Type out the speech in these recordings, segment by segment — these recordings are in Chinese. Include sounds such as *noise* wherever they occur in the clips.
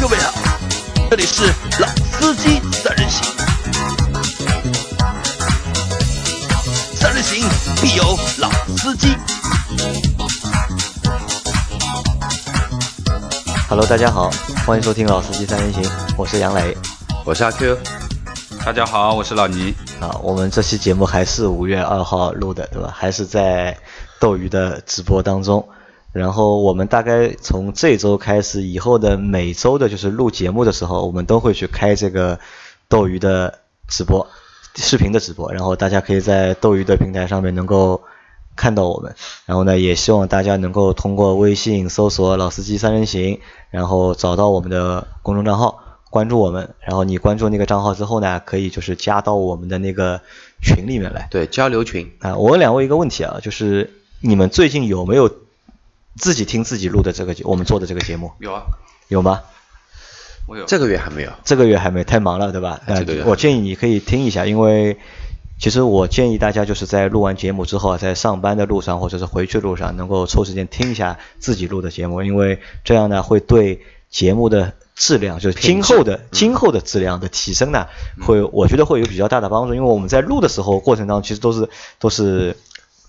各位好，这里是老司机三人行，三人行必有老司机。Hello，大家好，欢迎收听《老司机三人行》，我是杨磊我是阿 Q，大家好，我是老倪。啊。我们这期节目还是五月二号录的，对吧？还是在斗鱼的直播当中。然后我们大概从这周开始，以后的每周的就是录节目的时候，我们都会去开这个斗鱼的直播，视频的直播。然后大家可以在斗鱼的平台上面能够看到我们。然后呢，也希望大家能够通过微信搜索“老司机三人行”，然后找到我们的公众账号，关注我们。然后你关注那个账号之后呢，可以就是加到我们的那个群里面来。对交流群，啊，我问两位一个问题啊，就是你们最近有没有自己听自己录的这个节我们做的这个节目？有啊，有吗？我有。这个月还没有。这个月还没，太忙了，对吧？这个月呃我建议你可以听一下，因为其实我建议大家就是在录完节目之后啊，在上班的路上或者是回去的路上，能够抽时间听一下自己录的节目，因为这样呢会对节目的质量，就是今后的今后的质量的提升呢，会我觉得会有比较大的帮助，因为我们在录的时候过程当中其实都是都是。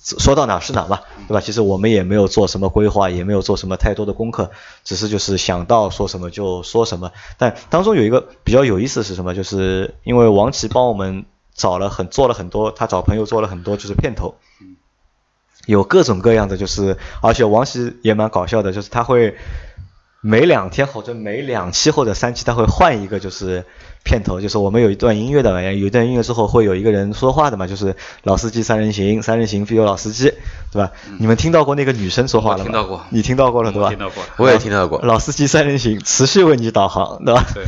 说到哪是哪儿嘛，对吧？其实我们也没有做什么规划，也没有做什么太多的功课，只是就是想到说什么就说什么。但当中有一个比较有意思的是什么？就是因为王琦帮我们找了很做了很多，他找朋友做了很多就是片头，有各种各样的就是，而且王琦也蛮搞笑的，就是他会每两天或者每两期或者三期他会换一个就是片头，就是我们有一段音乐的嘛，有一段音乐之后会有一个人说话的嘛，就是老司机三人行，三人行必有老司机，对吧？你们听到过那个女生说话了吗？听到过你听到过了对吧？我听到过 *laughs* 我也听到过。老司机三人行，持续为你导航，对吧？对。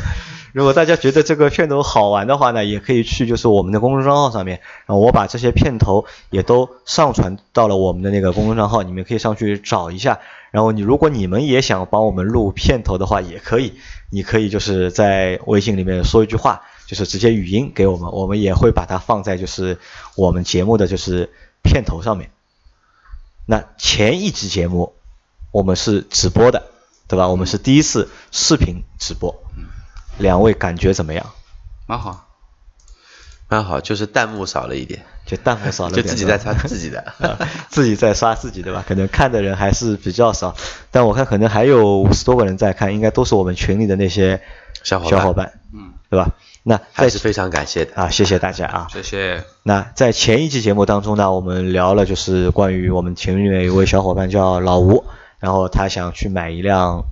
如果大家觉得这个片头好玩的话呢，也可以去就是我们的公众账号上面，然后我把这些片头也都上传到了我们的那个公众账号，你们可以上去找一下。然后你如果你们也想帮我们录片头的话，也可以，你可以就是在微信里面说一句话，就是直接语音给我们，我们也会把它放在就是我们节目的就是片头上面。那前一集节目我们是直播的，对吧？我们是第一次视频直播，两位感觉怎么样？蛮好。蛮好，就是弹幕少了一点，就弹幕少了就点，就 *laughs* 自己在刷自己的。啊自己在刷自己对吧？可能看的人还是比较少，但我看可能还有五十多个人在看，应该都是我们群里的那些小伙伴小伙伴，嗯，对吧？那还是非常感谢的。啊，谢谢大家啊。谢谢。那在前一期节目当中呢，我们聊了就是关于我们群里面有一位小伙伴叫老吴，然后他想去买一辆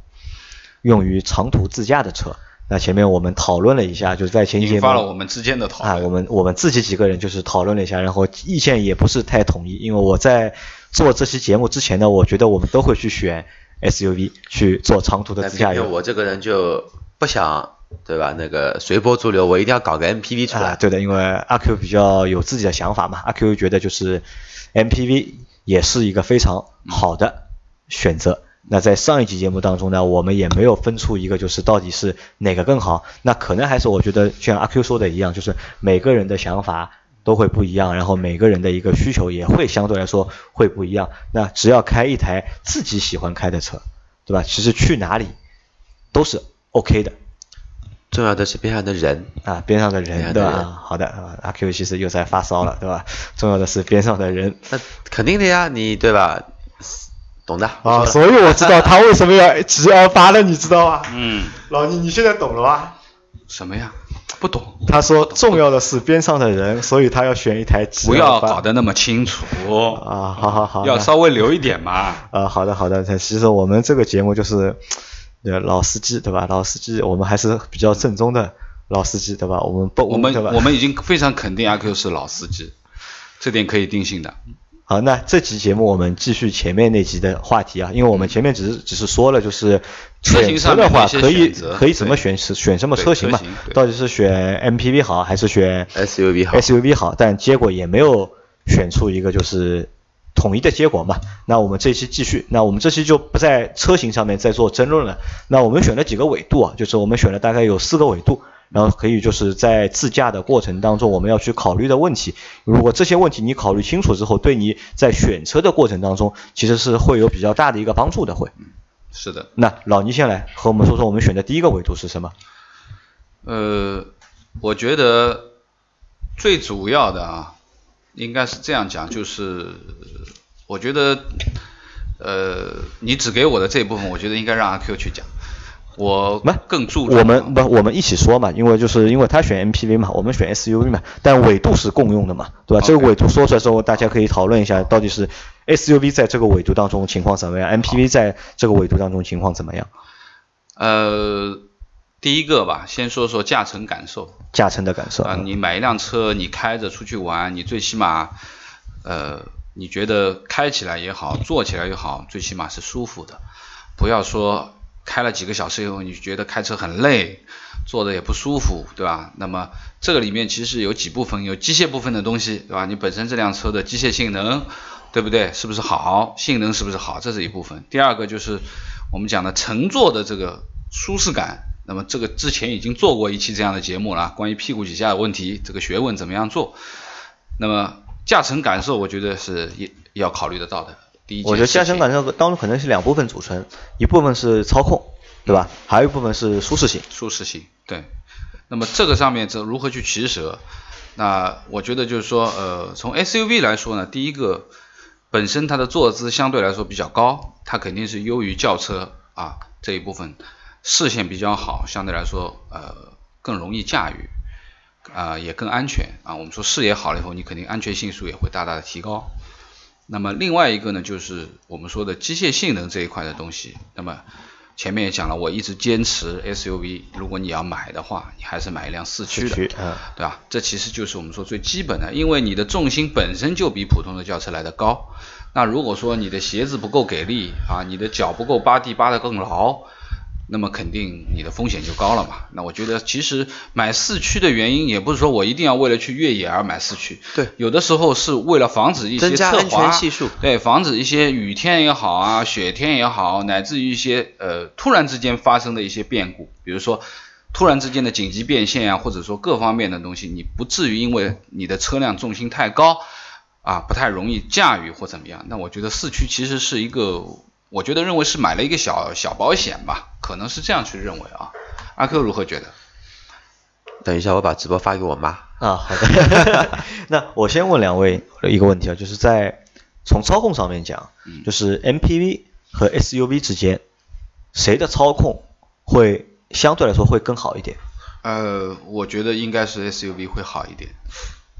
用于长途自驾的车。那前面我们讨论了一下，就是在前期发了我们之间的讨啊，论。我们我们自己几个人就是讨论了一下，然后意见也不是太统一，因为我在做这期节目之前呢，我觉得我们都会去选 SUV 去做长途的自驾游。我这个人就不想，对吧？那个随波逐流，我一定要搞个 MPV 出啊，来。对的，因为阿 Q 比较有自己的想法嘛，阿 Q 觉得就是 MPV 也是一个非常好的选择。那在上一期节目当中呢，我们也没有分出一个就是到底是哪个更好，那可能还是我觉得像阿 Q 说的一样，就是每个人的想法都会不一样，然后每个人的一个需求也会相对来说会不一样。那只要开一台自己喜欢开的车，对吧？其实去哪里都是 OK 的。重要的是边上的人，啊，边上的人对吧？好的，啊阿 Q 其实又在发烧了，对吧？重要的是边上的人那肯定的呀，你对吧？懂的。啊，所以我知道他为什么要 G L 八了，你知道吗？嗯，老倪，你现在懂了吧？什么呀？不懂。他说重要的是边上的人，所以他要选一台 G 不要搞得那么清楚。啊，好好好，要稍微留一点嘛。啊，好的好的，其实我们这个节目就是，呃，老司机对吧？老司机，我们还是比较正宗的老司机对吧？我们不，我们？我们已经非常肯定阿 Q 是老司机，这点可以定性的。好，那这期节目我们继续前面那集的话题啊，因为我们前面只是只是说了，就是车型选车的话上面的一些可以可以怎么对选选什么车型嘛型？到底是选 MPV 好还是选 SUV 好 SUV 好？但结果也没有选出一个就是统一的结果嘛。那我们这期继续，那我们这期就不在车型上面再做争论了。那我们选了几个纬度啊，就是我们选了大概有四个纬度。然后可以就是在自驾的过程当中，我们要去考虑的问题。如果这些问题你考虑清楚之后，对你在选车的过程当中，其实是会有比较大的一个帮助的，会。是的，那老倪先来和我们说说我们选的第一个维度是什么？呃，我觉得最主要的啊，应该是这样讲，就是我觉得，呃，你只给我的这一部分，我觉得应该让阿 Q 去讲。我不更注重我们不，我们一起说嘛，因为就是因为他选 MPV 嘛，我们选 SUV 嘛，但纬度是共用的嘛，对吧？这个纬度说出来之后，大家可以讨论一下，到底是 SUV 在这个纬度当中情况怎么样，MPV 在这个纬度当中情况怎么样？呃，第一个吧，先说说驾乘感受。驾乘的感受啊，你买一辆车，你开着出去玩，你最起码，呃，你觉得开起来也好，坐起来也好，最起码是舒服的，不要说。开了几个小时以后，你觉得开车很累，坐的也不舒服，对吧？那么这个里面其实有几部分，有机械部分的东西，对吧？你本身这辆车的机械性能，对不对？是不是好？性能是不是好？这是一部分。第二个就是我们讲的乘坐的这个舒适感。那么这个之前已经做过一期这样的节目了，关于屁股底下的问题，这个学问怎么样做？那么驾乘感受，我觉得是也要考虑得到的。我觉得驾乘感受当中可能是两部分组成，一部分是操控，对吧？还有一部分是舒适性。舒适性，对。那么这个上面这如何去取舍？那我觉得就是说，呃，从 SUV 来说呢，第一个本身它的坐姿相对来说比较高，它肯定是优于轿车啊这一部分，视线比较好，相对来说呃更容易驾驭啊也更安全啊。我们说视野好了以后，你肯定安全系数也会大大的提高。那么另外一个呢，就是我们说的机械性能这一块的东西。那么前面也讲了，我一直坚持 SUV，如果你要买的话，你还是买一辆四驱的，对吧？这其实就是我们说最基本的，因为你的重心本身就比普通的轿车来的高。那如果说你的鞋子不够给力啊，你的脚不够扒地扒得更牢。那么肯定你的风险就高了嘛。那我觉得其实买四驱的原因也不是说我一定要为了去越野而买四驱，对，有的时候是为了防止一些侧滑，对，防止一些雨天也好啊，雪天也好，乃至于一些呃突然之间发生的一些变故，比如说突然之间的紧急变线啊，或者说各方面的东西，你不至于因为你的车辆重心太高啊，不太容易驾驭或怎么样。那我觉得四驱其实是一个。我觉得认为是买了一个小小保险吧，可能是这样去认为啊。阿 Q 如何觉得？等一下，我把直播发给我妈。啊，好的。*laughs* 那我先问两位一个问题啊，就是在从操控上面讲，就是 MPV 和 SUV 之间，谁的操控会相对来说会更好一点？呃，我觉得应该是 SUV 会好一点。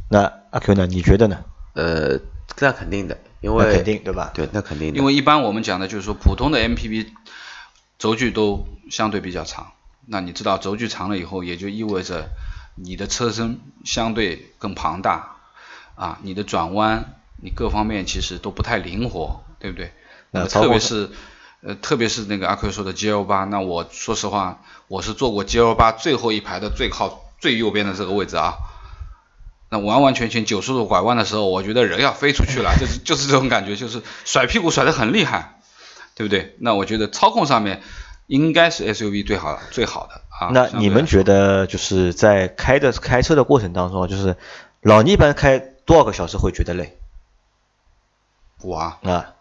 那阿 Q 呢？你觉得呢？呃，那肯定的。因为肯定对吧？对，那肯定。因为一般我们讲的就是说，普通的 MPV 轴距都相对比较长。那你知道轴距长了以后，也就意味着你的车身相对更庞大啊，你的转弯，你各方面其实都不太灵活，对不对？那特别是呃，特别是那个阿奎说的 GL 八，那我说实话，我是坐过 GL 八最后一排的最靠最右边的这个位置啊。那完完全全九十度拐弯的时候，我觉得人要飞出去了，就是就是这种感觉，就是甩屁股甩得很厉害，对不对？那我觉得操控上面应该是 SUV 最好最好的啊。那你们觉得就是在开的开车的过程当中，就是老倪一般开多少个小时会觉得累？我啊啊，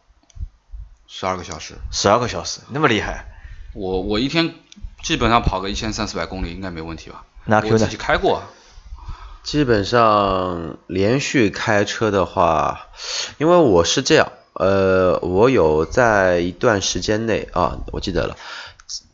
十二个小时。十二个小时，那么厉害？我我一天基本上跑个一千三四百公里应该没问题吧？那？我自己开过。基本上连续开车的话，因为我是这样，呃，我有在一段时间内啊，我记得了，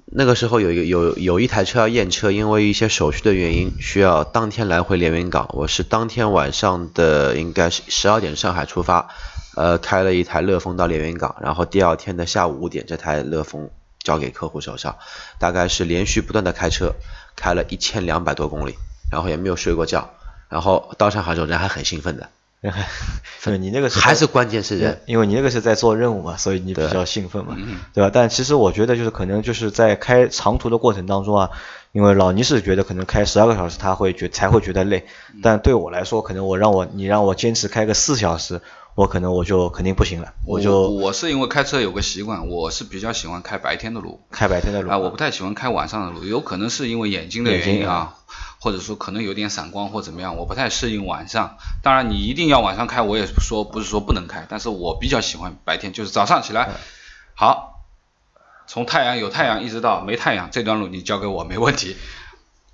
那个时候有一个有有一台车要验车，因为一些手续的原因，需要当天来回连云港。我是当天晚上的应该是十二点上海出发，呃，开了一台乐风到连云港，然后第二天的下午五点，这台乐风交给客户手上，大概是连续不断的开车，开了一千两百多公里，然后也没有睡过觉。然后到上海之后，人还很兴奋的。*laughs* 对，你那个是还是关键是人，因为你那个是在做任务嘛，所以你比较兴奋嘛，对吧？但其实我觉得就是可能就是在开长途的过程当中啊，因为老倪是觉得可能开十二个小时他会觉才会觉得累，但对我来说，可能我让我你让我坚持开个四小时。我可能我就肯定不行了，我就我是因为开车有个习惯，我是比较喜欢开白天的路，开白天的路啊，我不太喜欢开晚上的路，有可能是因为眼睛的原因啊，或者说可能有点散光或怎么样，我不太适应晚上。当然你一定要晚上开，我也说不是说不能开，但是我比较喜欢白天，就是早上起来，好，从太阳有太阳一直到没太阳这段路你交给我没问题。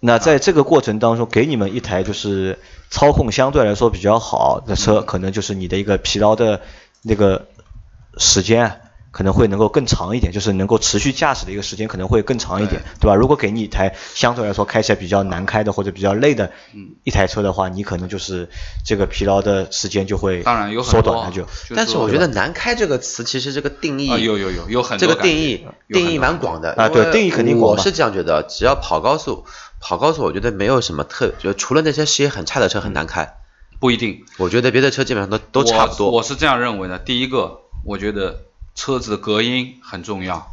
那在这个过程当中，给你们一台就是操控相对来说比较好的车，可能就是你的一个疲劳的那个时间可能会能够更长一点，就是能够持续驾驶的一个时间可能会更长一点，对吧？如果给你一台相对来说开起来比较难开的或者比较累的一台车的话，你可能就是这个疲劳的时间就会当然有缩短了就。但是我觉得“难开”这个词其实这个定义有有有有很这个定义定义蛮广的啊，对，定义肯定广。我是这样觉得，只要跑高速。跑高速，我觉得没有什么特，就除了那些视野很差的车很难开，不一定。我觉得别的车基本上都都差不多。我是这样认为的。第一个，我觉得车子的隔音很重要，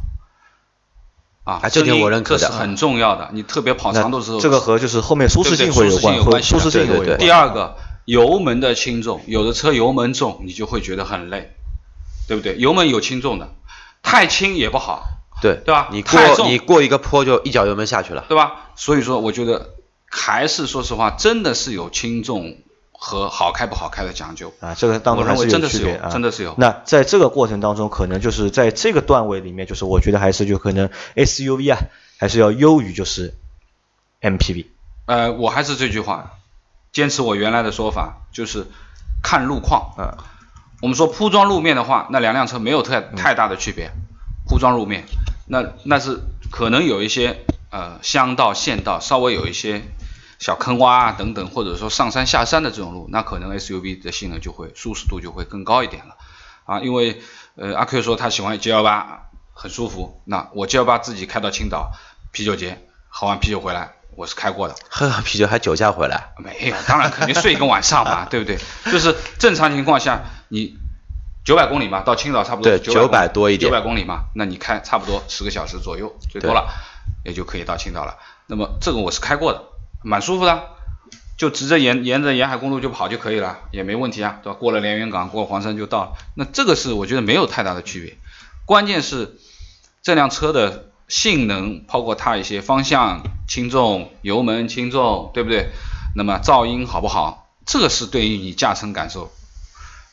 啊，这点我认可的，这是很重要的。你特别跑长途的时候，这个和就是后面舒适性会有关，舒适性有关系。第二个，油门的轻重，有的车油门重，你就会觉得很累，对不对？油门有轻重的，太轻也不好。对对吧？你过你过一个坡就一脚油门下去了，对吧？所以说，我觉得还是说实话，真的是有轻重和好开不好开的讲究啊。这个当中还是有区别啊，真的是有。那在这个过程当中，可能就是在这个段位里面，就是我觉得还是就可能 SUV 啊，还是要优于就是 MPV。呃，我还是这句话，坚持我原来的说法，就是看路况啊。我们说铺装路面的话，那两辆车没有太太大的区别。铺装路面，那那是可能有一些呃乡道、县道，稍微有一些小坑洼啊等等，或者说上山下山的这种路，那可能 SUV 的性能就会舒适度就会更高一点了啊。因为呃阿 Q 说他喜欢 G 幺八，很舒服。那我 G 幺八自己开到青岛啤酒节，喝完啤酒回来，我是开过的。喝完啤酒还酒驾回来？没有，当然肯定睡一个晚上嘛，对不对？就是正常情况下你。九百公里嘛，到青岛差不多对九百多一点，九百公里嘛，那你开差不多十个小时左右，最多了，也就可以到青岛了。那么这个我是开过的，蛮舒服的，就直着沿沿着沿海公路就跑就可以了，也没问题啊，对吧？过了连云港，过黄山就到了。那这个是我觉得没有太大的区别，关键是这辆车的性能，包括它一些方向轻重、油门轻重，对不对？那么噪音好不好？这个是对于你驾乘感受。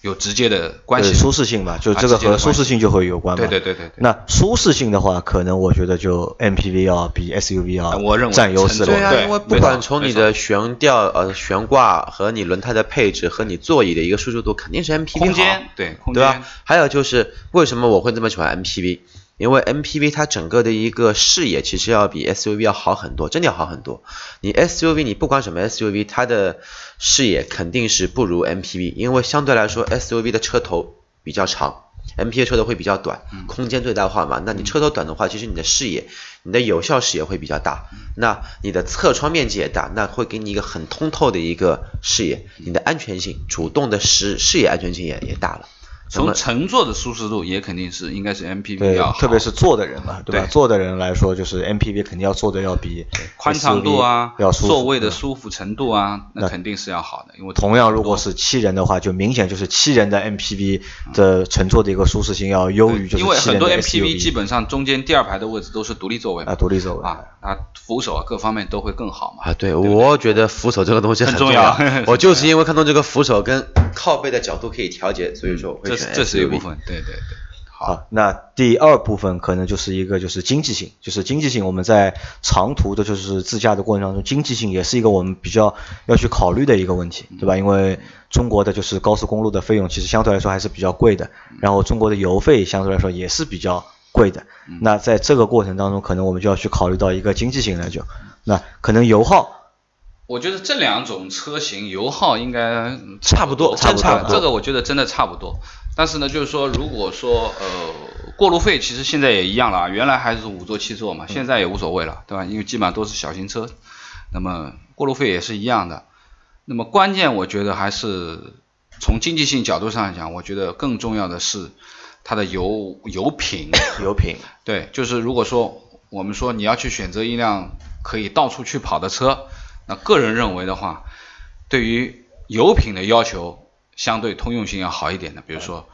有直接的关系，舒适性吧，就这个和舒适性就会有关嘛。对对对对。那舒适性的话，可能我觉得就 MPV 要比 SUV 要占优势了。对啊，因为不管从你的悬吊、呃悬挂和你轮胎的配置和你座椅的一个舒适度，肯定是 MPV 空间对，对吧？还有就是为什么我会这么喜欢 MPV？因为 MPV 它整个的一个视野其实要比 SUV 要好很多，真的要好很多。你 SUV 你不管什么 SUV，它的视野肯定是不如 MPV，因为相对来说 SUV 的车头比较长，MPV 车头会比较短，空间最大化嘛。那你车头短的话，其实你的视野，你的有效视野会比较大。那你的侧窗面积也大，那会给你一个很通透的一个视野，你的安全性，主动的视视野安全性也也大了。从乘坐的舒适度也肯定是应该是 MPV 要好，特别是坐的人嘛，对吧？坐的人来说，就是 MPV 肯定要坐的要比宽敞度啊，要座位的舒服程度啊，那肯定是要好的。因为同样如果是七人的话，就明显就是七人的 MPV 的乘坐的一个舒适性要优于就是因为很多 MPV 基本上中间第二排的位置都是独立座位啊，独立座位啊，啊扶手啊各方面都会更好嘛。啊，对，我觉得扶手这个东西很重要，我就 *laughs* 是因为看到这个扶手跟靠背的角度可以调节，所以说我会选这是一部分。对对对，好，那第二部分可能就是一个就是经济性，就是经济性，我们在长途的就是自驾的过程当中，经济性也是一个我们比较要去考虑的一个问题，对吧？因为中国的就是高速公路的费用其实相对来说还是比较贵的，然后中国的油费相对来说也是比较贵的，那在这个过程当中，可能我们就要去考虑到一个经济性了，就那可能油耗。我觉得这两种车型油耗应该差不多，差不多，这个我觉得真的差不多。但是呢，就是说，如果说呃过路费，其实现在也一样了，原来还是五座七座嘛，现在也无所谓了，对吧？因为基本上都是小型车，那么过路费也是一样的。那么关键我觉得还是从经济性角度上讲，我觉得更重要的是它的油油品。*coughs* 油品。对，就是如果说我们说你要去选择一辆可以到处去跑的车。那个人认为的话，对于油品的要求相对通用性要好一点的，比如说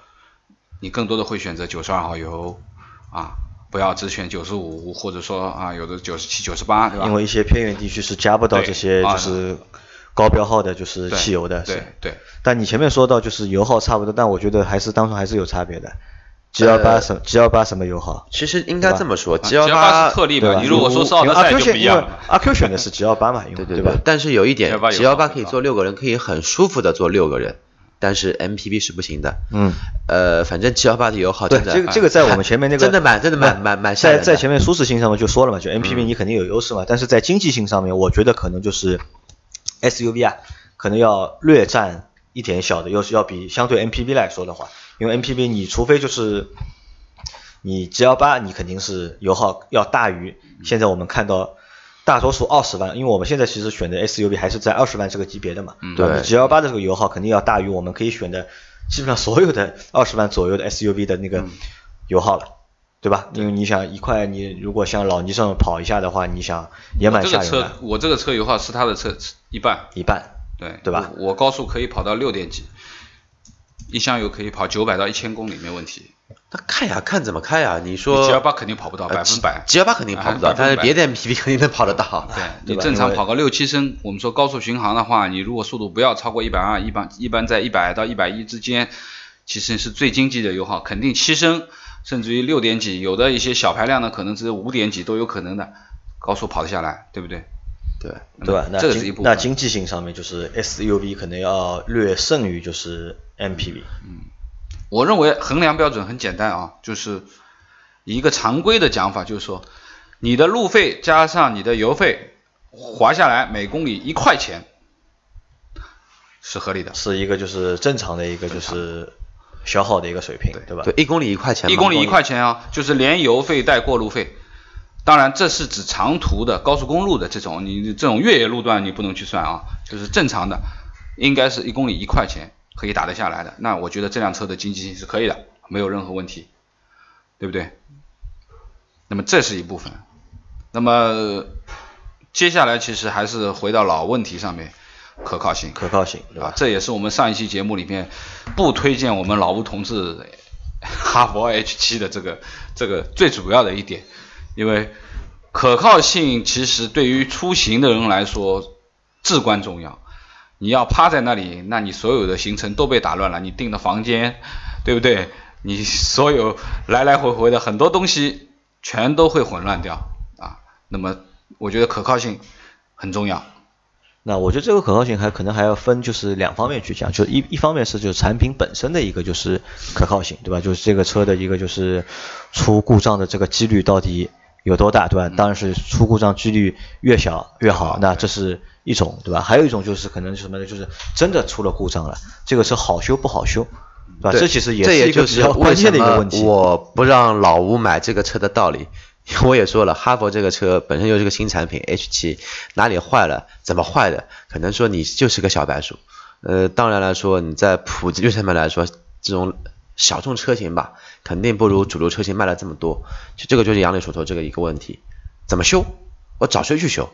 你更多的会选择九十二号油啊，不要只选九十五，或者说啊有的九十七、九十八，对吧？因为一些偏远地区是加不到这些就是高标号的，就是汽油的。对对。但你前面说到就是油耗差不多，但我觉得还是当中还是有差别的。G 幺八什 G 幺八什么油耗？其实应该这么说，G 幺八是特例对吧，你如果说是奥德赛 Q 就不选一样了。阿 Q 选的是 G 幺八嘛，因为对对吧？但是有一点 128，G 幺八可以坐六个人，可以很舒服的坐六个人，但是 MPV 是不行的。嗯，呃，反正七幺八的油耗对，真的这个这个在我们前面那个 *laughs* 真的蛮真的蛮蛮蛮在在前面舒适性上面就说了嘛，就嗯 MPV 你肯定有优势嘛，但是在经济性上面，我觉得可能就是 SUV 啊，可能要略占一点小的优势，要比相对 MPV 来说的话，因为 MPV 你除非就是你 G 幺八，你肯定是油耗要大于现在我们看到。大多数二十万，因为我们现在其实选的 SUV 还是在二十万这个级别的嘛，嗯对 G 幺八的这个油耗肯定要大于我们可以选的基本上所有的 *laughs* 二十万左右的 SUV 的那个油耗了，对吧？因为你想一块，你如果像老泥上跑一下的话，你想也蛮我这个车吓人的，，我这个车油耗是它的车一半，一半，对。对吧？我我高速可以跑到六点几，一箱油可以跑九百到一千公里没问题。那看呀，看怎么开呀？你你说 G 幺八肯定跑不到呃百分百，G 幺八肯定跑不到，啊但是别的 MPV 肯定能跑得到。对你正常跑个六七升，我们说高速巡航的话，你如果速度不要超过一百二，一般一般在一百到一百一之间，其实是最经济的油耗，肯定七升，甚至于六点几，有的一些小排量的可能只有五点几都有可能的，高速跑得下来，对不对？对，对吧？那这个是一经部分。那经济性上面就是 SUV 可能要略胜于就是 MPV，我认为衡量标准很简单啊，就是一个常规的讲法，就是说你的路费加上你的油费，划下来每公里一块钱是合理的。是一个就是正常的一个就是消耗的一个水平，对吧？对，一公里一块钱，一公里一块钱啊，就是连油费带过路费。当然，这是指长途的高速公路的这种，你这种越野路段你不能去算啊，就是正常的，应该是一公里一块钱可以打得下来的。那我觉得这辆车的经济性是可以的，没有任何问题，对不对？那么这是一部分。那么接下来其实还是回到老问题上面，可靠性。可靠性，对吧？，啊这也是我们上一期节目里面不推荐我们老吴同志 *laughs* 哈佛 H 7的这个这个最主要的一点，因为可靠性其实对于出行的人来说至关重要。你要趴在那里，那你所有的行程都被打乱了，你订的房间，对不对？你所有来来回回的很多东西全都会混乱掉啊。那么我觉得可靠性很重要。那我觉得这个可靠性还可能还要分就是两方面去讲，就一一方面是就是产品本身的一个就是可靠性，对吧？就是这个车的一个就是出故障的这个几率到底有多大，对吧？当然是出故障几率越小越好，那这是一种，对吧？还有一种就是可能是什么呢？就是真的出了故障了，这个车好修不好修，对吧？对这其实也这是一个比也就是关键的一个问题。我不让老吴买这个车的道理。我也说了，哈佛这个车本身就是个新产品，H 7哪里坏了，怎么坏的，可能说你就是个小白鼠。呃，当然来说，你在普及率上面来说，这种小众车型吧，肯定不如主流车型卖了这么多。就这个就是杨磊所说这个一个问题，怎么修？我找谁去修？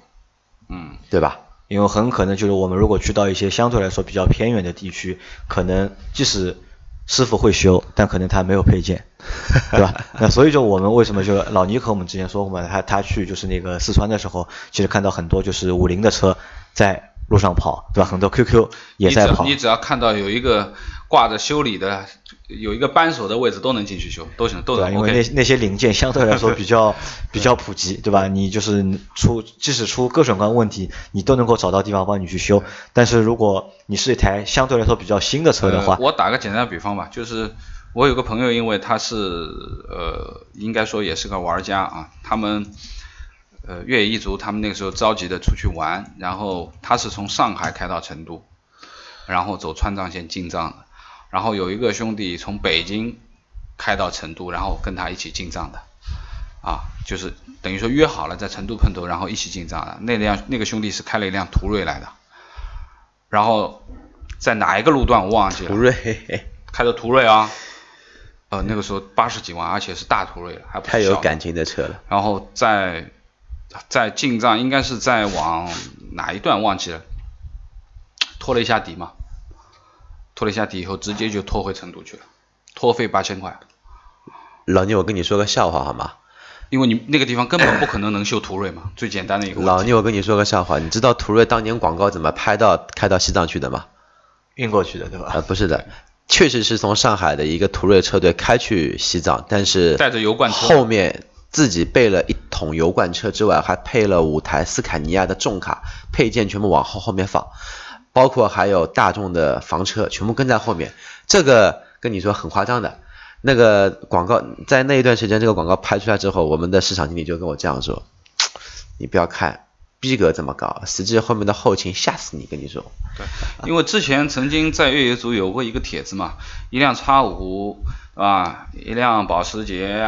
嗯，对吧？因为很可能就是我们如果去到一些相对来说比较偏远的地区，可能即使师傅会修，但可能他没有配件，*laughs* 对吧？那所以就我们为什么就老倪和我们之前说过嘛，他他去就是那个四川的时候，其实看到很多就是五菱的车在路上跑，对吧？很多 QQ 也在跑你只要，你只要看到有一个挂着修理的，有一个扳手的位置，都能进去修，都行，都？能因为那 OK。那些零件相对来说比较比较普及，对吧？你就是出即使出各种各样问题，你都能够找到地方帮你去修。但是如果你是一台相对来说比较新的车的话，呃，我打个简单的比方吧，就是我有个朋友，因为他是呃，应该说也是个玩家啊，他们呃越野一族，他们那个时候着急的出去玩，然后他是从上海开到成都，然后走川藏线进藏的，然后有一个兄弟从北京开到成都，然后跟他一起进藏的，啊，就是等于说约好了在成都碰头，然后一起进藏的。那辆那个兄弟是开了一辆途锐来的，然后在哪一个路段我忘记了，途锐。开的途锐啊，呃，那个时候八十几万，而且是大途锐了，还不太有感情的车了。然后在在进藏，应该是在往哪一段忘记了，拖了一下底嘛，拖了一下底以后，直接就拖回成都去了，拖费八千块，老聂，我跟你说个笑话好吗？因为你那个地方根本不可能能修途锐嘛，*coughs* 最简单的一个。老聂，我跟你说个笑话，你知道途锐当年广告怎么拍到开到西藏去的吗？运过去的，对吧？呃，不是的，确实是从上海的一个途锐车队开去西藏，但是带着油罐车后面自己备了一桶油罐车之外，还配了五台斯凯尼亚的重卡，配件全部往后后面放，包括还有大众的房车全部跟在后面。这个跟你说很夸张的，那个广告在那一段时间，这个广告拍出来之后，我们的市场经理就跟我这样说：“ *tsk* 你不要看逼格这么高，实际后面的后勤吓死你。”跟你说，对，因为之前曾经在越野组有过一个帖子嘛，一辆叉五啊，一辆保时捷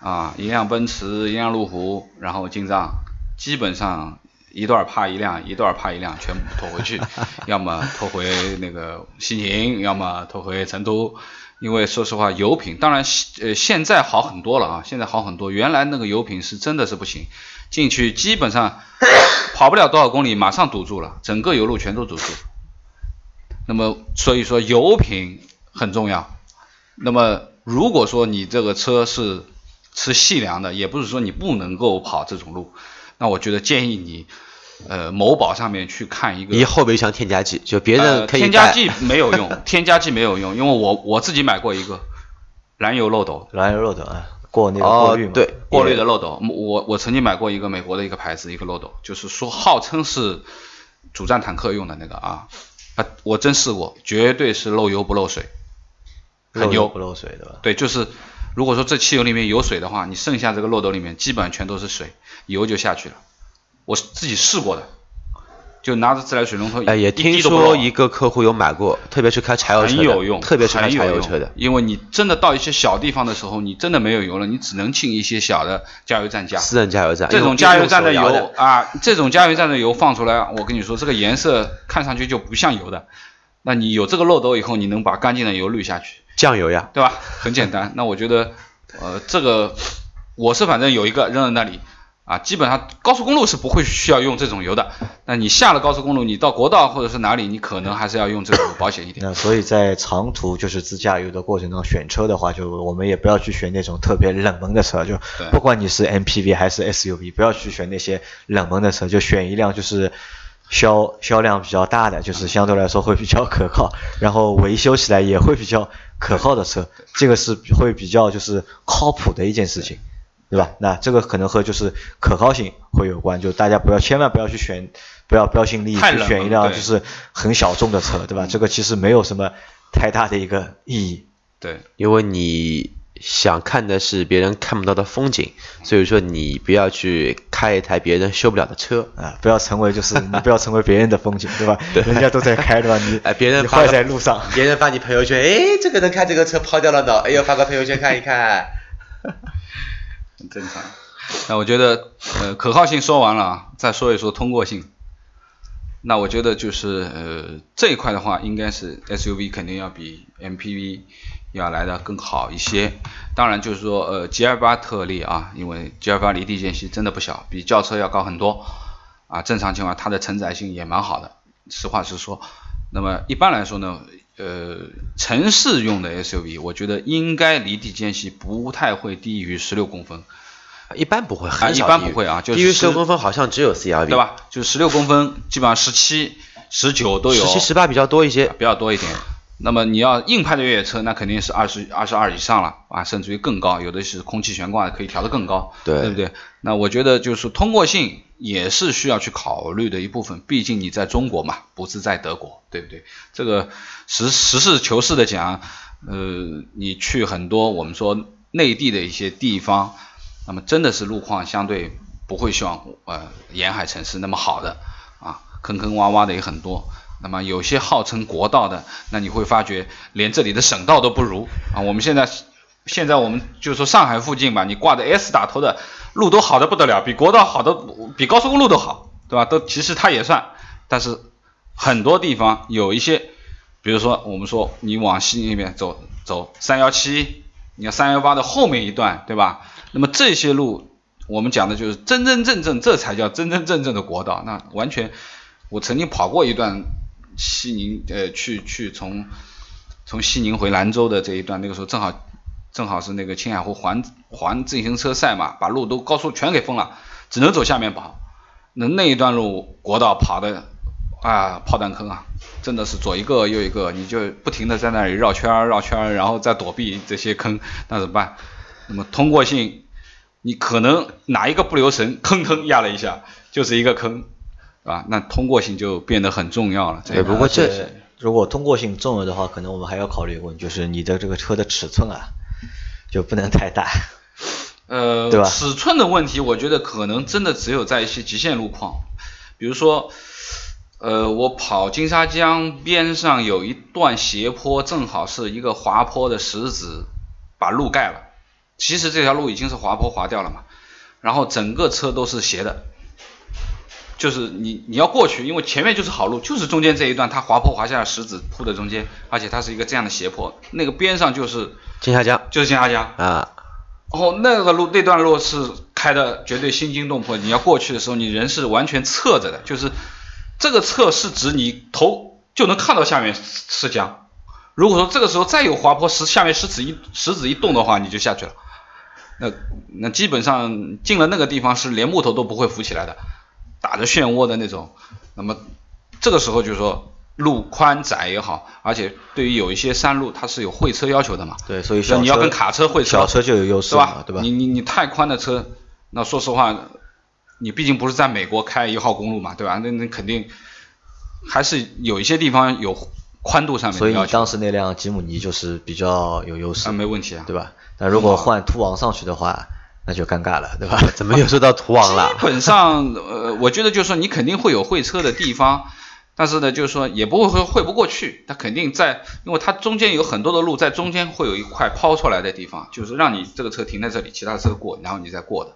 啊，一辆奔驰，一辆路虎，然后进藏，基本上一段怕一辆，一段怕一辆，全部拖回去，*laughs* 要么拖回那个西宁，要么拖回成都。因为说实话，油品当然呃现在好很多了啊，现在好很多，原来那个油品是真的是不行，进去基本上 *laughs* 跑不了多少公里，马上堵住了，整个油路全都堵住。那么所以说油品很重要。那么如果说你这个车是吃细粮的，也不是说你不能够跑这种路，那我觉得建议你。呃，某宝上面去看一个，一后备箱添加剂，就别人可以添加剂没有用，添加剂没有用，因为我我自己买过一个燃油漏斗，燃油漏斗啊，过那个过滤嘛，对，过滤的漏斗，我我曾经买过一个美国的一个牌子一个漏斗，就是说号称是主战坦克用的那个啊，啊，我真试过，绝对是漏油不漏水，漏油不漏水对吧？对，就是如果说这汽油里面有水的话，你剩下这个漏斗里面基本上全都是水，油就下去了。我自己试过的，就拿着自来水龙头，哎，也听说一个客户有买过，特别是开柴油车很有用，特别是开柴油车的，因为你真的到一些小地方的时候，你真的没有油了，你只能进一些小的加油站加。私人加油站。这种加油站的油啊，这种加油站的油放出来，我跟你说，这个颜色看上去就不像油的。那你有这个漏斗以后，你能把干净的油滤下去？酱油呀，对吧？很简单。那我觉得，呃，这个我是反正有一个扔在那里。啊，基本上高速公路是不会需要用这种油的。那你下了高速公路，你到国道或者是哪里，你可能还是要用这种保险一点。那所以在长途就是自驾游的过程中选车的话，就我们也不要去选那种特别冷门的车，就不管你是 MPV 还是 SUV，不要去选那些冷门的车，就选一辆就是销销量比较大的，就是相对来说会比较可靠，然后维修起来也会比较可靠的车，这个是会比较就是靠谱的一件事情。对吧？那这个可能和就是可靠性会有关，就大家不要千万不要去选，不要标新立异去选一辆就是很小众的车，对吧？这个其实没有什么太大的一个意义。对，因为你想看的是别人看不到的风景，所以说你不要去开一台别人修不了的车啊，不要成为就是你不要成为别人的风景，对吧？*laughs* 对，人家都在开，对吧？你哎，别人坏在路上，别人发你朋友圈，哎，这个人开这个车抛掉了呢，哎呦，发个朋友圈看一看。*laughs* 很正常，那我觉得，呃，可靠性说完了啊，再说一说通过性。那我觉得就是，呃，这一块的话，应该是 SUV 肯定要比 MPV 要来的更好一些。当然就是说，呃，G28 特例啊，因为 G28 离地间隙真的不小，比轿车要高很多。啊，正常情况它的承载性也蛮好的，实话实说。那么一般来说呢，呃，城市用的 SUV，我觉得应该离地间隙不太会低于十六公分，一般不会，很一般不会啊，就低于十六公分好像只有 CRV，对吧？就十六公分，基本上十七、十九都有，十七、十八比较多一些，比较多一点。那么你要硬派的越野车，那肯定是二十二十二以上了啊，甚至于更高，有的是空气悬挂可以调得更高，对，对不对？那我觉得就是通过性也是需要去考虑的一部分，毕竟你在中国嘛，不是在德国，对不对？这个实实事求是的讲，呃，你去很多我们说内地的一些地方，那么真的是路况相对不会像呃沿海城市那么好的啊，坑坑洼洼的也很多。那么有些号称国道的，那你会发觉连这里的省道都不如啊！我们现在现在我们就说上海附近吧，你挂的 S 打头的路都好的不得了，比国道好的比高速公路都好，对吧？都其实它也算，但是很多地方有一些，比如说我们说你往西那边走走三幺七，你看三幺八的后面一段，对吧？那么这些路我们讲的就是真真正正，这才叫真真正正的国道，那完全我曾经跑过一段。西宁呃，去去从从西宁回兰州的这一段，那个时候正好正好是那个青海湖环环自行车赛嘛，把路都高速全给封了，只能走下面跑。那那一段路国道跑的啊，炮弹坑啊，真的是左一个右一个，你就不停的在那里绕圈绕圈，然后再躲避这些坑，那怎么办？那么通过性，你可能哪一个不留神，吭吭压了一下，就是一个坑，啊，那通过性就变得很重要了。对，不过这如果通过性重要的话，可能我们还要考虑一个问题，就是你的这个车的尺寸啊，就不能太大。呃，对吧？尺寸的问题，我觉得可能真的只有在一些极限路况，比如说。呃，我跑金沙江边上有一段斜坡，正好是一个滑坡的石子把路盖了。其实这条路已经是滑坡滑掉了嘛，然后整个车都是斜的，就是你你要过去，因为前面就是好路，就是中间这一段它滑坡滑下石子铺的中间，而且它是一个这样的斜坡，那个边上就是金沙江，就是金沙江啊。然后那个路那段路是开的绝对心惊动魄，你要过去的时候，你人是完全侧着的，就是。这个侧是指你头就能看到下面是江，如果说这个时候再有滑坡石下面石子一石子一动的话，你就下去了。那那基本上进了那个地方是连木头都不会浮起来的，打着漩涡的那种。那么这个时候就是说路宽窄也好，而且对于有一些山路它是有会车要求的嘛。对，所以你要跟卡车会车，小车就有优势，对吧？对吧？你你你太宽的车，那说实话。你毕竟不是在美国开一号公路嘛，对吧？那那肯定还是有一些地方有宽度上面。所以你当时那辆吉姆尼就是比较有优势。啊，没问题啊，对吧？那如果换途昂上去的话，那就尴尬了，对吧？*laughs* 怎么又说到途昂了？*laughs* 基本上，呃，我觉得就是说你肯定会有会车的地方，但是呢，就是说也不会会会不过去，它肯定在，因为它中间有很多的路，在中间会有一块抛出来的地方，就是让你这个车停在这里，其他车过，然后你再过的。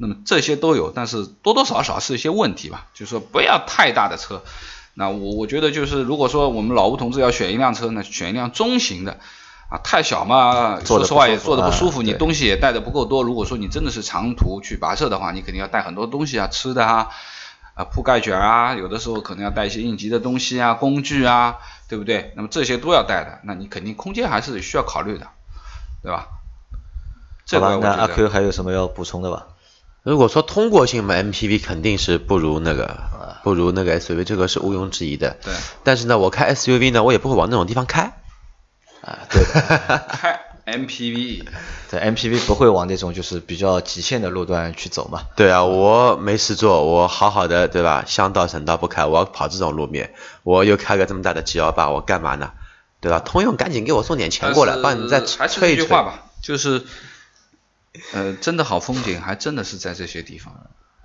那么这些都有，但是多多少少是一些问题吧，就是说不要太大的车。那我我觉得就是，如果说我们老吴同志要选一辆车呢，选一辆中型的啊，太小嘛，说实话也坐的不舒服，你东西也带的不够多。如果说你真的是长途去跋涉的话，你肯定要带很多东西啊，吃的啊，啊铺盖卷啊，有的时候可能要带一些应急的东西啊，工具啊，对不对？那么这些都要带的，那你肯定空间还是需要考虑的，对吧？好吧，那阿 Q 还有什么要补充的吧？如果说通过性嘛，MPV 肯定是不如那个，不如那个 SUV，这个是毋庸置疑的。对。但是呢，我开 SUV 呢，我也不会往那种地方开。啊，对。开 MPV，对 MPV 不会往那种就是比较极限的路段去走嘛。对啊，我没事做，我好好的对吧？乡道省道不开，我要跑这种路面，我又开个这么大的 G 幺八，我干嘛呢？对吧？通用赶紧给我送点钱过来，帮你再吹一吹。吧，就是。呃，真的好风景，还真的是在这些地方，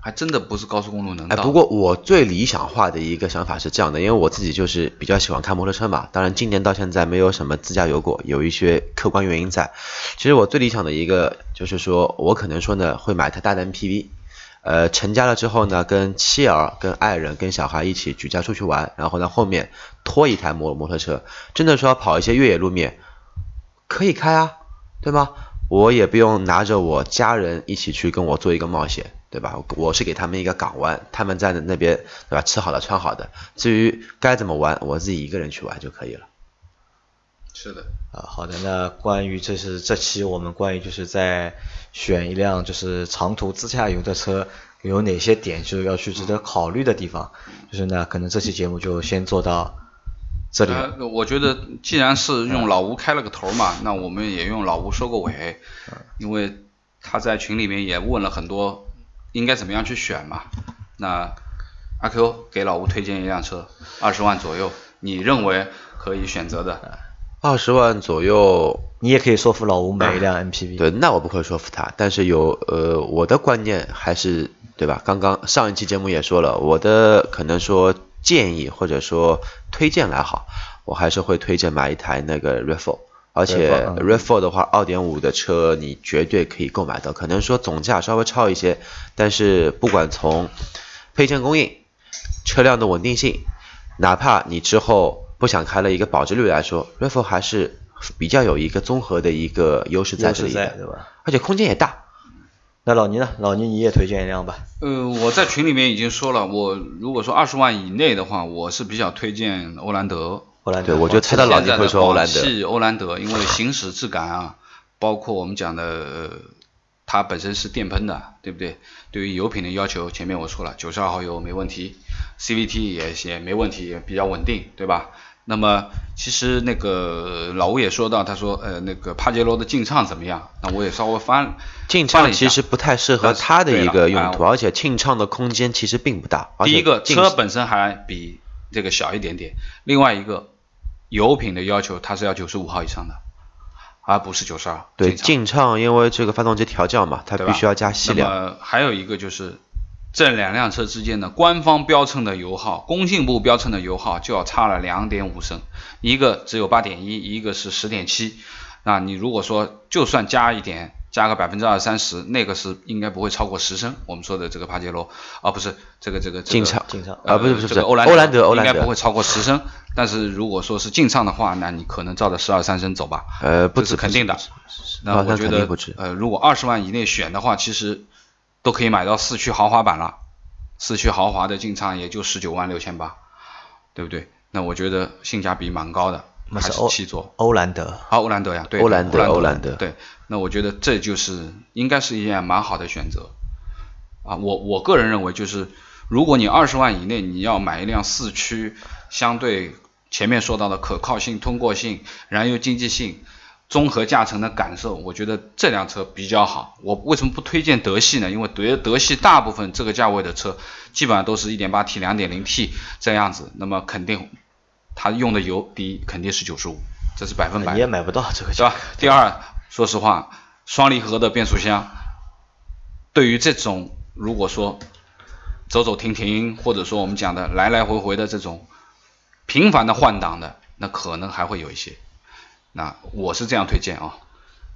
还真的不是高速公路能到。哎，不过我最理想化的一个想法是这样的，因为我自己就是比较喜欢开摩托车嘛。当然，今年到现在没有什么自驾游过，有一些客观原因在。其实我最理想的一个就是说，我可能说呢，会买台大的 MPV，呃，成家了之后呢，跟妻儿、跟爱人、跟小孩一起举家出去玩，然后呢后面拖一台摩摩托车，真的说要跑一些越野路面，可以开啊，对吗？我也不用拿着我家人一起去跟我做一个冒险，对吧？我是给他们一个港湾，他们在那边，对吧？吃好的穿好的，至于该怎么玩，我自己一个人去玩就可以了。是的。啊，好的。那关于这是这期我们关于就是在选一辆就是长途自驾游的车有哪些点就要去值得考虑的地方，就是呢，可能这期节目就先做到。这里，我觉得既然是用老吴开了个头嘛，那我们也用老吴收个尾，因为他在群里面也问了很多，应该怎么样去选嘛。那阿 Q 给老吴推荐一辆车，二十万左右，你认为可以选择的？二十万左右，你也可以说服老吴买一辆 *laughs* MPV。对，那我不会说服他，但是有呃，我的观念还是对吧？刚刚上一期节目也说了，我的可能说。建议或者说推荐来好，我还是会推荐买一台那个 RAV4，而且 RAV4 的话，二点五的车你绝对可以购买到，可能说总价稍微超一些，但是不管从配件供应、车辆的稳定性，哪怕你之后不想开了一个保值率来说，RAV4 还是比较有一个综合的一个优势在这里，对吧？而且空间也大。那老倪呢？老倪你也推荐一辆吧？呃，我在群里面已经说了，我如果说二十万以内的话，我是比较推荐欧蓝德。欧蓝德，我就猜到老倪会说欧蓝德。欧蓝德，因为行驶质感啊，包括我们讲的，它本身是电喷的，对不对？对于油品的要求，前面我说了，九十二号油没问题，CVT 也也没问题，也比较稳定，对吧？那么其实那个老吴也说到，他说呃那个帕杰罗的劲畅怎么样？那我也稍微翻劲翻了一下畅其实不太适合呃它的一个用途，啊而且劲畅的空间其实并不大。第一个劲车本身还比这个小一点点，另外一个油品的要求它是要九十五号以上的，而不是九十二。对劲畅，因为这个发动机调教嘛，它必须要加细那料。么还有一个就是这两辆车之间的官方标称的油耗，工信部标称的油耗就要差了两点五升，一个只有八点一，一个是十点七。那你如果说就算加一点，加个百分之二三十，那个是应该不会超过十升。我们说的这个帕杰罗，啊不是这个这个这个劲畅劲畅呃啊不是不是不是欧蓝德欧蓝德应该不会超过十升。但是如果说是进畅的话，那你可能照着十二三升走吧。呃，不止肯定的那我觉得不止，呃，如果二十万以内选的话，其实都可以买到四驱豪华版了。四驱豪华的进畅也就十九万六千八，对不对？那我觉得性价比蛮高的，还是那是欧七座。欧蓝德，啊，欧蓝德呀，对，欧蓝德欧欧蓝德对，那我觉得这就是应该是一件蛮好的选择啊。我我个人认为，就是如果你二十万以内你要买一辆四驱，相对前面说到的可靠性、通过性、燃油经济性、综合驾乘的感受，我觉得这辆车比较好。我为什么不推荐德系呢？因为德德系大部分这个价位的车，基本上都是一点八 T、两点零 T 这样子，那么肯定它用的油第一肯定是九十五这是百分百你也买不到这个对吧？第二，*laughs* 说实话，双离合的变速箱，对于这种如果说走走停停，或者说我们讲的来来回回的这种频繁的换挡的，那可能还会有一些。那我是这样推荐啊。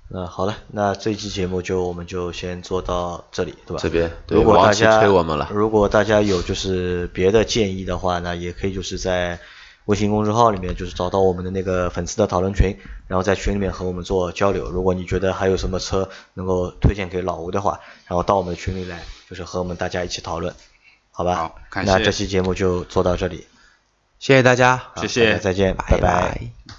那好了，那这期节目就我们就先做到这里，对吧？这边对如果大家催我们了如果大家有就是别的建议的话那，也可以就是在微信公众号里面就是找到我们的那个粉丝的讨论群，然后在群里面和我们做交流。如果你觉得还有什么车能够推荐给老吴的话，然后到我们的群里来，就是和我们大家一起讨论，好吧？好感谢那这期节目就做到这里，谢谢大家，谢谢再见，拜拜拜